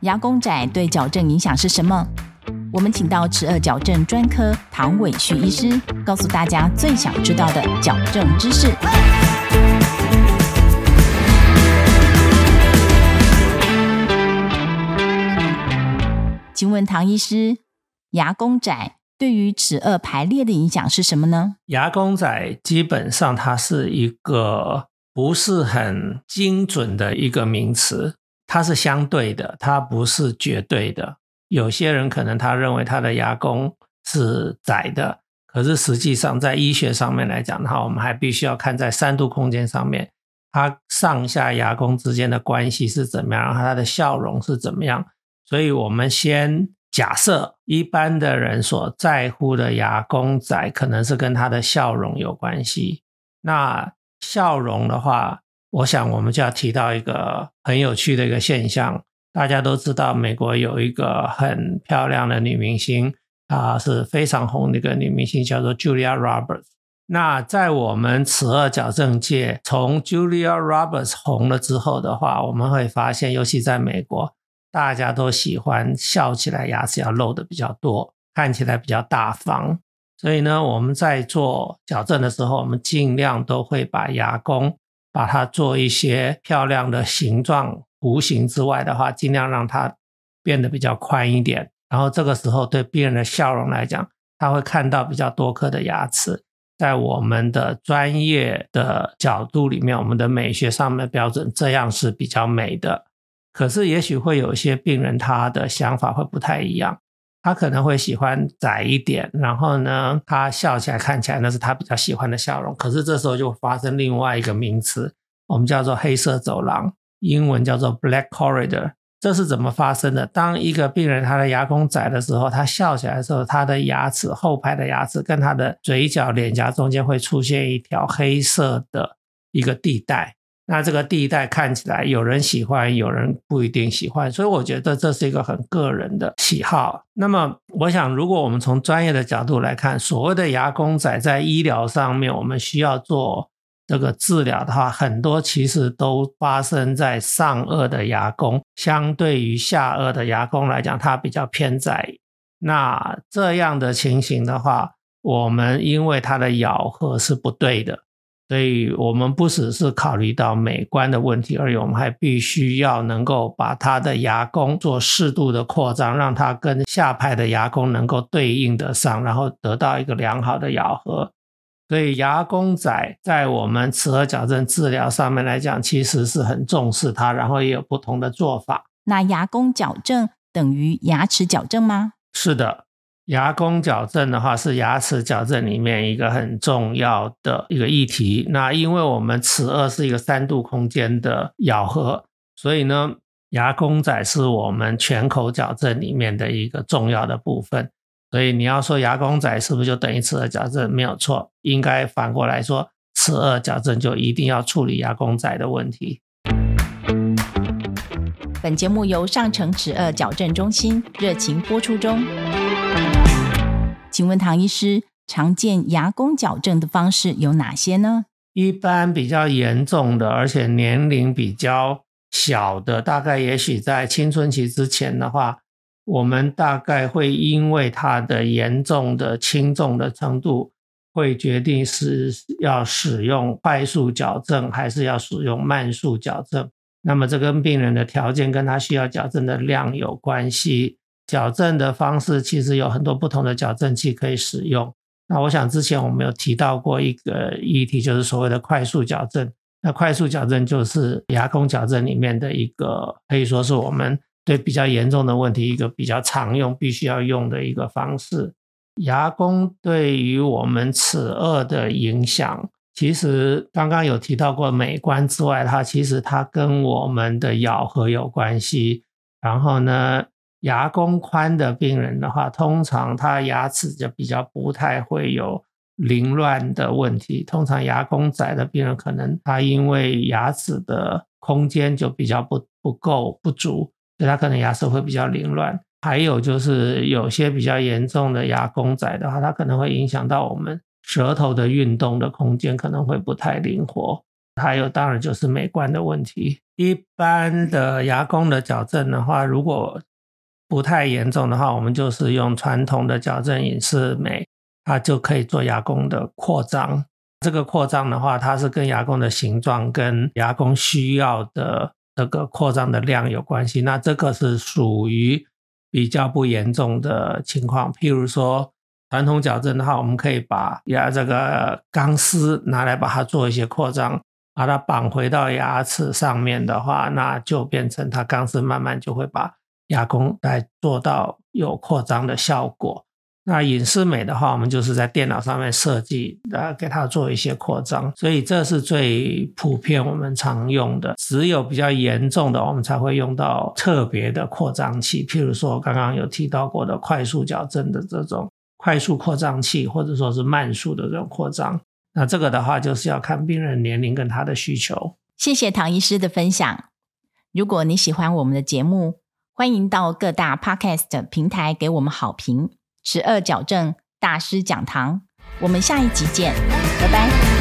牙弓窄对矫正影响是什么？我们请到齿颚矫正专科唐伟旭医师，告诉大家最想知道的矫正知识。请问唐医师，牙弓窄对于齿颚排列的影响是什么呢？牙弓窄基本上它是一个不是很精准的一个名词。它是相对的，它不是绝对的。有些人可能他认为他的牙弓是窄的，可是实际上在医学上面来讲的话，我们还必须要看在三度空间上面，它上下牙弓之间的关系是怎么样，然后它的笑容是怎么样。所以我们先假设一般的人所在乎的牙弓窄，可能是跟他的笑容有关系。那笑容的话，我想，我们就要提到一个很有趣的一个现象。大家都知道，美国有一个很漂亮的女明星，她是非常红的一个女明星，叫做 Julia Roberts。那在我们齿颚矫正界，从 Julia Roberts 红了之后的话，我们会发现，尤其在美国，大家都喜欢笑起来牙齿要露的比较多，看起来比较大方。所以呢，我们在做矫正的时候，我们尽量都会把牙弓。把它做一些漂亮的形状弧形之外的话，尽量让它变得比较宽一点。然后这个时候对病人的笑容来讲，他会看到比较多颗的牙齿。在我们的专业的角度里面，我们的美学上面的标准，这样是比较美的。可是也许会有一些病人他的想法会不太一样。他可能会喜欢窄一点，然后呢，他笑起来看起来那是他比较喜欢的笑容。可是这时候就发生另外一个名词，我们叫做黑色走廊，英文叫做 black corridor。这是怎么发生的？当一个病人他的牙弓窄的时候，他笑起来的时候，他的牙齿后排的牙齿跟他的嘴角、脸颊中间会出现一条黑色的一个地带。那这个地带看起来有人喜欢，有人不一定喜欢，所以我觉得这是一个很个人的喜好。那么，我想如果我们从专业的角度来看，所谓的牙弓仔在医疗上面，我们需要做这个治疗的话，很多其实都发生在上颚的牙弓，相对于下颚的牙弓来讲，它比较偏窄。那这样的情形的话，我们因为它的咬合是不对的。所以我们不只是考虑到美观的问题，而已，我们还必须要能够把它的牙弓做适度的扩张，让它跟下排的牙弓能够对应得上，然后得到一个良好的咬合。所以牙弓仔在我们齿颌矫正治疗上面来讲，其实是很重视它，然后也有不同的做法。那牙弓矫正等于牙齿矫正吗？是的。牙弓矫正的话是牙齿矫正里面一个很重要的一个议题。那因为我们齿颚是一个三度空间的咬合，所以呢，牙弓仔是我们全口矫正里面的一个重要的部分。所以你要说牙弓仔是不是就等于齿颚矫正？没有错，应该反过来说，齿颚矫正就一定要处理牙弓仔的问题。本节目由上城齿颚矫正中心热情播出中。请问唐医师，常见牙弓矫正的方式有哪些呢？一般比较严重的，而且年龄比较小的，大概也许在青春期之前的话，我们大概会因为它的严重的轻重的程度，会决定是要使用快速矫正，还是要使用慢速矫正。那么这跟病人的条件跟他需要矫正的量有关系。矫正的方式其实有很多不同的矫正器可以使用。那我想之前我们有提到过一个议题，就是所谓的快速矫正。那快速矫正就是牙弓矫正里面的一个，可以说是我们对比较严重的问题一个比较常用、必须要用的一个方式。牙弓对于我们齿颚的影响，其实刚刚有提到过美观之外，它其实它跟我们的咬合有关系。然后呢？牙弓宽的病人的话，通常他牙齿就比较不太会有凌乱的问题。通常牙弓窄的病人，可能他因为牙齿的空间就比较不不够不足，所以他可能牙齿会比较凌乱。还有就是有些比较严重的牙弓窄的话，它可能会影响到我们舌头的运动的空间，可能会不太灵活。还有当然就是美观的问题。一般的牙弓的矫正的话，如果不太严重的话，我们就是用传统的矫正隐适美，它就可以做牙弓的扩张。这个扩张的话，它是跟牙弓的形状跟牙弓需要的这个扩张的量有关系。那这个是属于比较不严重的情况。譬如说传统矫正的话，我们可以把牙这个钢丝拿来把它做一些扩张，把它绑回到牙齿上面的话，那就变成它钢丝慢慢就会把牙弓来做到有扩张的效果。那隐适美的话，我们就是在电脑上面设计，呃，给它做一些扩张，所以这是最普遍我们常用的。只有比较严重的，我们才会用到特别的扩张器，譬如说刚刚有提到过的快速矫正的这种快速扩张器，或者说是慢速的这种扩张。那这个的话，就是要看病人年龄跟他的需求。谢谢唐医师的分享。如果你喜欢我们的节目，欢迎到各大 Podcast 平台给我们好评。十二矫正大师讲堂，我们下一集见，拜拜。